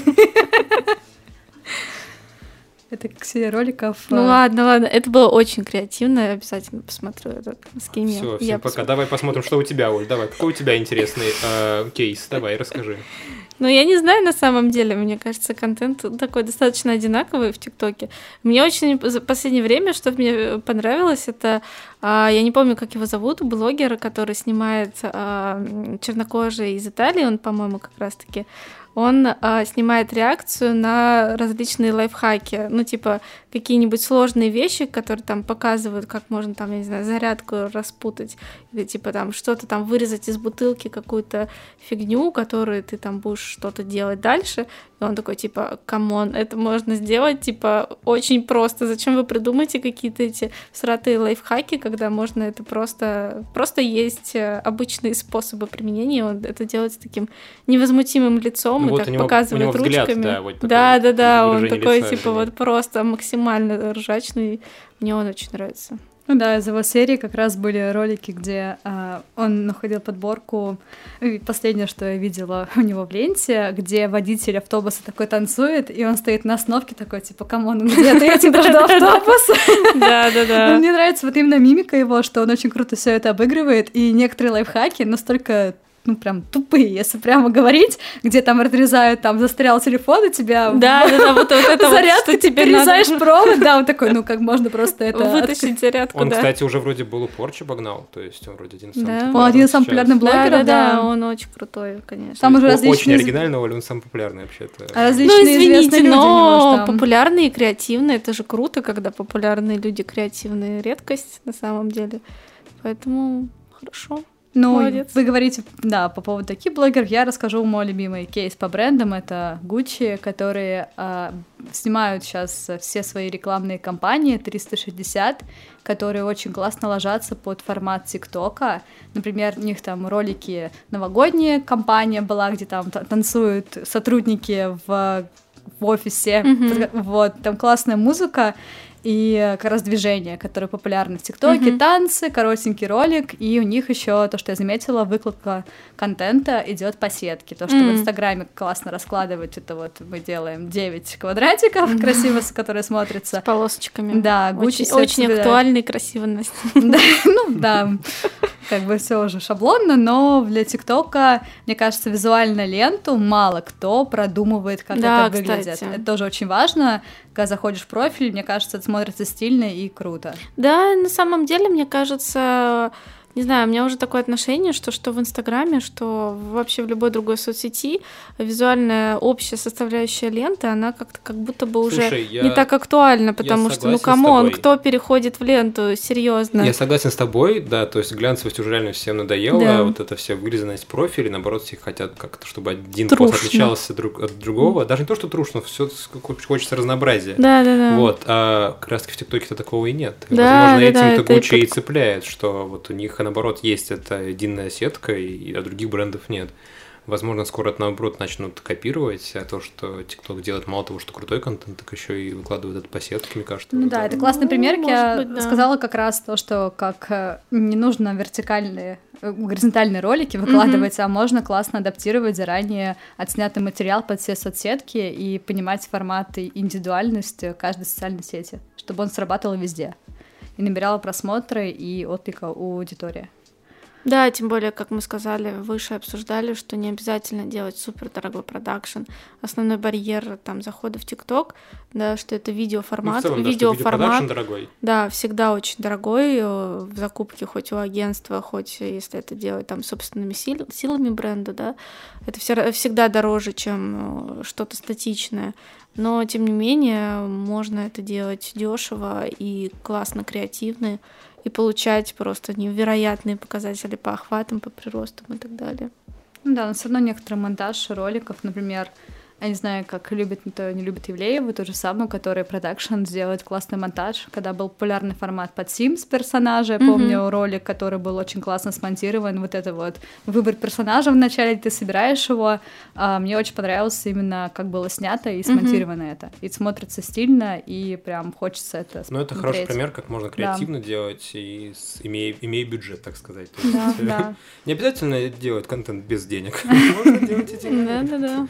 Это как серия роликов. Ну ладно, ладно. Это было очень креативно. Я обязательно посмотрю этот скинь. мне. Все, Я всем пока. Давай посмотрим, что у тебя, Оль. Давай, какой у тебя интересный э, кейс? Давай, расскажи. Ну, я не знаю на самом деле. Мне кажется, контент такой достаточно одинаковый в ТикТоке. Мне очень за последнее время, что мне понравилось, это А, я не помню, как его зовут, блогер, который снимает а, чернокожий из Италии, он, по-моему, как раз-таки он а, снимает реакцию на различные лайфхаки, ну, типа, какие-нибудь сложные вещи, которые там показывают, как можно там, я не знаю, зарядку распутать, или типа там что-то там вырезать из бутылки, какую-то фигню, которую ты там будешь что-то делать дальше, и он такой, типа, come on, это можно сделать, типа, очень просто, зачем вы придумаете какие-то эти сратые лайфхаки, когда можно это просто, просто есть э, обычные способы применения, он это делает с таким невозмутимым лицом, ну, и вот так показывает взгляд, ручками. Да, вот да, да, да, он такой, лица, типа, вот просто максимально ржачный, мне он очень нравится. Ну да, из его серии как раз были ролики, где а, он находил подборку. Последнее, что я видела у него в ленте, где водитель автобуса такой танцует, и он стоит на остановке такой, типа, come on, где ты? Я тебя жду автобус. Да, да, да. Мне нравится вот именно мимика его, что он очень круто все это обыгрывает, и некоторые лайфхаки настолько ну, прям тупые, если прямо говорить, где там разрезают, там, застрял телефон, у тебя... Да, да, да, вот, вот это зарядка, вот, что тебе перерезаешь надо... провод, да, вот такой, ну, как можно просто это... Вытащить зарядку, Он, да. кстати, уже вроде был у Порчи обогнал, то есть он вроде один из самых да. Он один из самых популярных блогеров, да, да, да, он очень крутой, конечно. Там уже различные... Очень оригинальный, он самый популярный вообще-то. А различные ну, извините, но популярные и креативные, это же круто, когда популярные люди креативные, редкость на самом деле, поэтому хорошо. Ну, Молодец. вы говорите, да, по поводу таких блогеров, я расскажу мой любимый кейс по брендам, это Gucci, которые э, снимают сейчас все свои рекламные кампании 360, которые очень классно ложатся под формат ТикТока. Например, у них там ролики новогодняя кампания была, где там танцуют сотрудники в в офисе, mm-hmm. вот, там классная музыка, и как раз движения, которые популярны в ТикТоке, mm-hmm. танцы, коротенький ролик, и у них еще то, что я заметила, выкладка контента идет по сетке. То, что mm-hmm. в Инстаграме классно раскладывать, это вот мы делаем 9 квадратиков mm-hmm. красиво, которые смотрятся. С полосочками. Да, Гуччи Очень, очень актуальный и красивый Настя. Ну да, как бы все уже шаблонно, но для ТикТока, мне кажется, визуально ленту мало кто продумывает, как это выглядит. Это тоже очень важно когда заходишь в профиль, мне кажется, это смотрится стильно и круто. Да, на самом деле, мне кажется, не знаю, у меня уже такое отношение, что что в Инстаграме, что вообще в любой другой соцсети визуальная общая составляющая ленты, она как-то как будто бы уже Слушай, я... не так актуальна, потому что, ну, come on, кто переходит в ленту, серьезно. Я согласен с тобой, да, то есть глянцевость уже реально всем надоела, да. вот это вся вырезанность профиля, наоборот, все хотят как-то, чтобы один трушно. пост отличался друг от другого, даже не то, что трушно, все хочется разнообразия. Да, да, да. Вот, а как раз в ТикТоке-то такого и нет. Да, Возможно, да, этим-то да, Гуччи и цепляет, что вот у них наоборот, есть эта единая сетка, и, а других брендов нет. Возможно, скоро это, наоборот, начнут копировать, а то, что TikTok делает мало того, что крутой контент, так еще и выкладывает это по сетке, мне кажется. Ну да, это классный ну, пример. Я быть, да. сказала как раз то, что как э, не нужно вертикальные, э, горизонтальные ролики выкладывать, mm-hmm. а можно классно адаптировать заранее отснятый материал под все соцсетки и понимать формат и индивидуальность каждой социальной сети, чтобы он срабатывал везде и набирала просмотры и отклика у аудитории. Да, тем более, как мы сказали, выше обсуждали, что не обязательно делать супер дорогой продакшн. Основной барьер там захода в ТикТок, да, что это видеоформат. Ну, целом, видеоформат, да, дорогой. Да, всегда очень дорогой э, в закупке, хоть у агентства, хоть если это делать там собственными сил, силами бренда, да, это все, всегда дороже, чем э, что-то статичное. Но тем не менее можно это делать дешево и классно креативно и получать просто невероятные показатели по охватам, по приростам и так далее. Ну да, но все равно некоторый монтаж роликов, например, я не знаю, как любит, кто не любит Ивлееву, то же самое, который продакшн сделает классный монтаж, когда был популярный формат под Sims персонажа, я mm-hmm. помню ролик, который был очень классно смонтирован, вот это вот выбор персонажа вначале, ты собираешь его, а, мне очень понравилось именно, как было снято и смонтировано mm-hmm. это, и смотрится стильно, и прям хочется это Ну, это хороший пример, как можно креативно да. делать, и с, имея, имея бюджет, так сказать. Да, да. Не обязательно делать контент без денег, можно делать эти Да-да-да.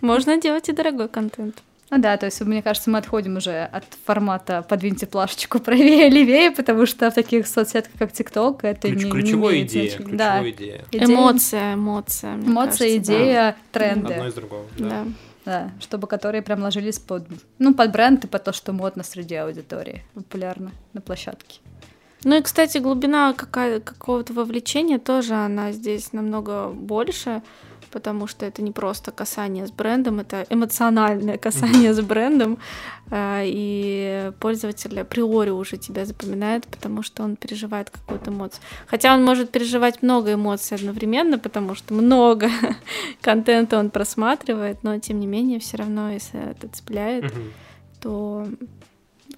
Можно делать и дорогой контент. Ну да, то есть, мне кажется, мы отходим уже от формата «подвиньте плашечку правее левее», потому что в таких соцсетках, как ТикТок, это Ключ, не Ключевая не идея, ключевая да. идея. Эмоция, эмоция. Эмоция, кажется, идея, да. тренды. Одно из другого, да. да. Да, чтобы которые прям ложились под, ну, под бренд и под то, что модно среди аудитории, популярно на площадке. Ну и, кстати, глубина какая- какого-то вовлечения тоже, она здесь намного больше, потому что это не просто касание с брендом, это эмоциональное касание с брендом, а, и пользователь априори уже тебя запоминает, потому что он переживает какую-то эмоцию. Хотя он может переживать много эмоций одновременно, потому что много контента он просматривает, но тем не менее все равно, если это цепляет, то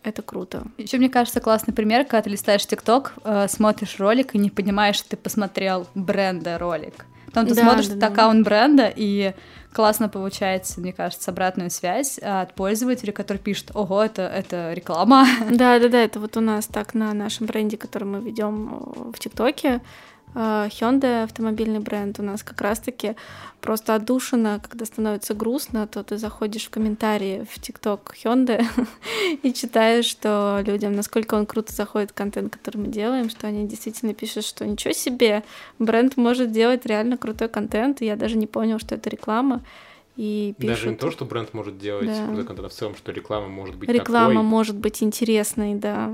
это круто. Еще мне кажется классный пример, когда ты листаешь ТикТок, э, смотришь ролик и не понимаешь, что ты посмотрел бренда ролик. Потом ты Да, смотришь да, этот да. аккаунт бренда, и классно получается, мне кажется, обратную связь от пользователя, который пишет, ого, это, это реклама. Да, да, да, это вот у нас так на нашем бренде, который мы ведем в ТикТоке. Э, Hyundai автомобильный бренд у нас как раз-таки просто отдушина, когда становится грустно, то ты заходишь в комментарии в ТикТок Hyundai и читаешь, что людям, насколько он круто заходит контент, который мы делаем, что они действительно пишут, что ничего себе, бренд может делать реально крутой контент, и я даже не понял, что это реклама. И пишут, Даже не то, что бренд может делать Да. крутой контент, а в целом, что реклама может быть реклама такой. может быть интересной, да.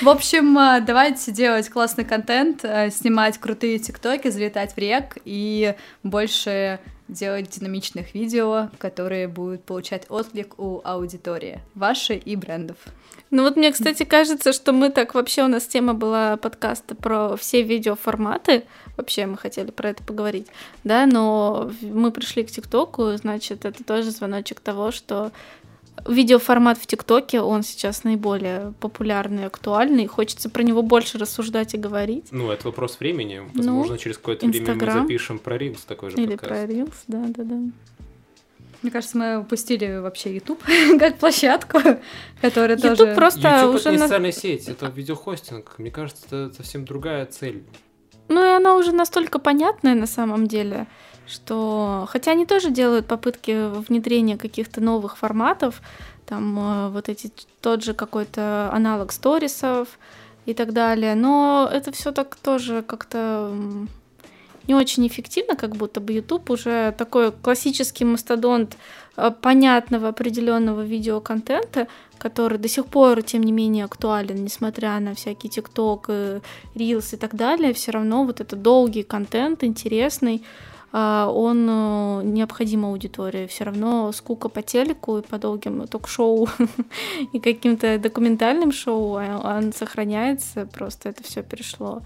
В общем, э, давайте делать классный контент, э, снимать крутые тиктоки, залетать в рек и больше делать динамичных видео, которые будут получать отклик у аудитории вашей и брендов. Ну вот мне, кстати, кажется, что мы так вообще у нас тема была подкаста про все видеоформаты. Вообще мы хотели про это поговорить, да, но мы пришли к ТикТоку, значит, это тоже звоночек того, что видеоформат в ТикТоке, он сейчас наиболее популярный и актуальный, и хочется про него больше рассуждать и говорить. Ну, это вопрос времени. Ну, Возможно, через какое-то время мы запишем про Reels такой же Или подкаст. про Reels, да-да-да. Мне кажется, мы упустили вообще YouTube как площадку, которая YouTube тоже... просто YouTube уже это не на- социальная сеть, это видеохостинг. Мне кажется, это совсем другая цель. Ну и она уже настолько понятная на самом деле, что... Хотя они тоже делают попытки внедрения каких-то новых форматов, там э, вот эти, тот же какой-то аналог сторисов и так далее, но это все так тоже как-то не очень эффективно, как будто бы YouTube уже такой классический мастодонт э, понятного определенного видеоконтента, который до сих пор, тем не менее, актуален, несмотря на всякий ТикТок, э, Reels и так далее, все равно вот это долгий контент, интересный, он э, необходим аудитории. Все равно скука по телеку и по долгим ток-шоу и каким-то документальным шоу, а, он сохраняется, просто это все перешло.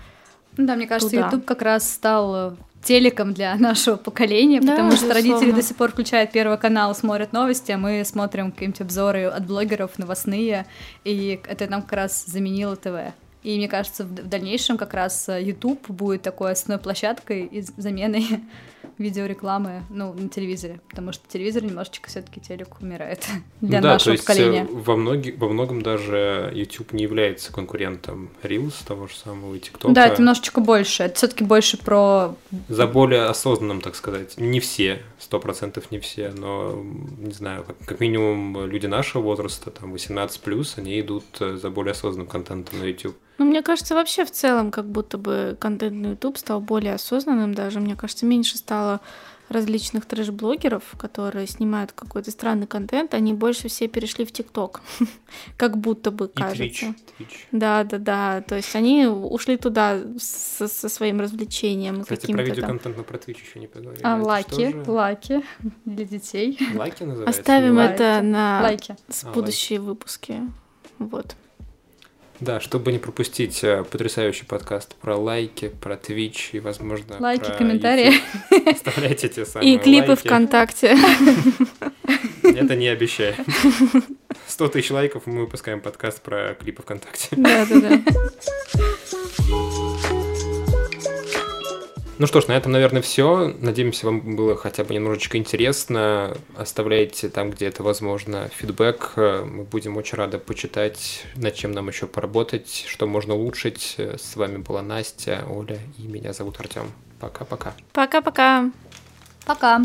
Ну Да, мне кажется, туда. YouTube как раз стал э, телеком для нашего поколения, Да, потому что родители до сих пор включают первый канал, смотрят новости, а мы смотрим какие-нибудь обзоры от блогеров новостные, и это нам как раз заменило ТВ. И мне кажется, в в дальнейшем как раз э, YouTube будет такой основной площадкой и заменой видеорекламы, ну, на телевизоре, потому что телевизор немножечко все таки телек умирает для ну да, то нашего есть поколения. э, во, многи, во многом даже YouTube не является конкурентом Reels, того же самого и TikTok. Да, это немножечко больше. Это все-таки больше про За более осознанным, так сказать. Не все, сто процентов не все, но, не знаю, как, как минимум люди нашего возраста, там, 18+, они идут за более осознанным контентом на YouTube. Ну, мне кажется, вообще в целом, как будто бы контент на YouTube стал более осознанным даже. Мне кажется, меньше стало различных трэш-блогеров, которые снимают какой-то странный контент, они больше все перешли в ТикТок, как будто бы кажется. Да, да, да. То есть они ушли туда со, со своим развлечением Кстати, про видеоконтент мы про Twitch еще не поговорили. а, лаки, лаки для детей. Лайки называется? Оставим это на А, будущие выпуски. Вот. Да, чтобы не пропустить э, потрясающий подкаст про Likee, про Twitch и, возможно, Лайки, про комментарии. YouTube. Оставляйте те самые И клипы лайки. ВКонтакте. Это не обещаю. 100 тысяч лайков, и мы выпускаем подкаст про клипы ВКонтакте. Да, да, да. Ну что ж, на этом, наверное, все. Надеемся, вам было хотя бы немножечко интересно. Оставляйте там, где это возможно, фидбэк. Мы будем очень рады почитать, над чем нам еще поработать, что можно улучшить. С вами была Настя, Оля и меня зовут Артем. Пока-пока. Пока-пока. Пока.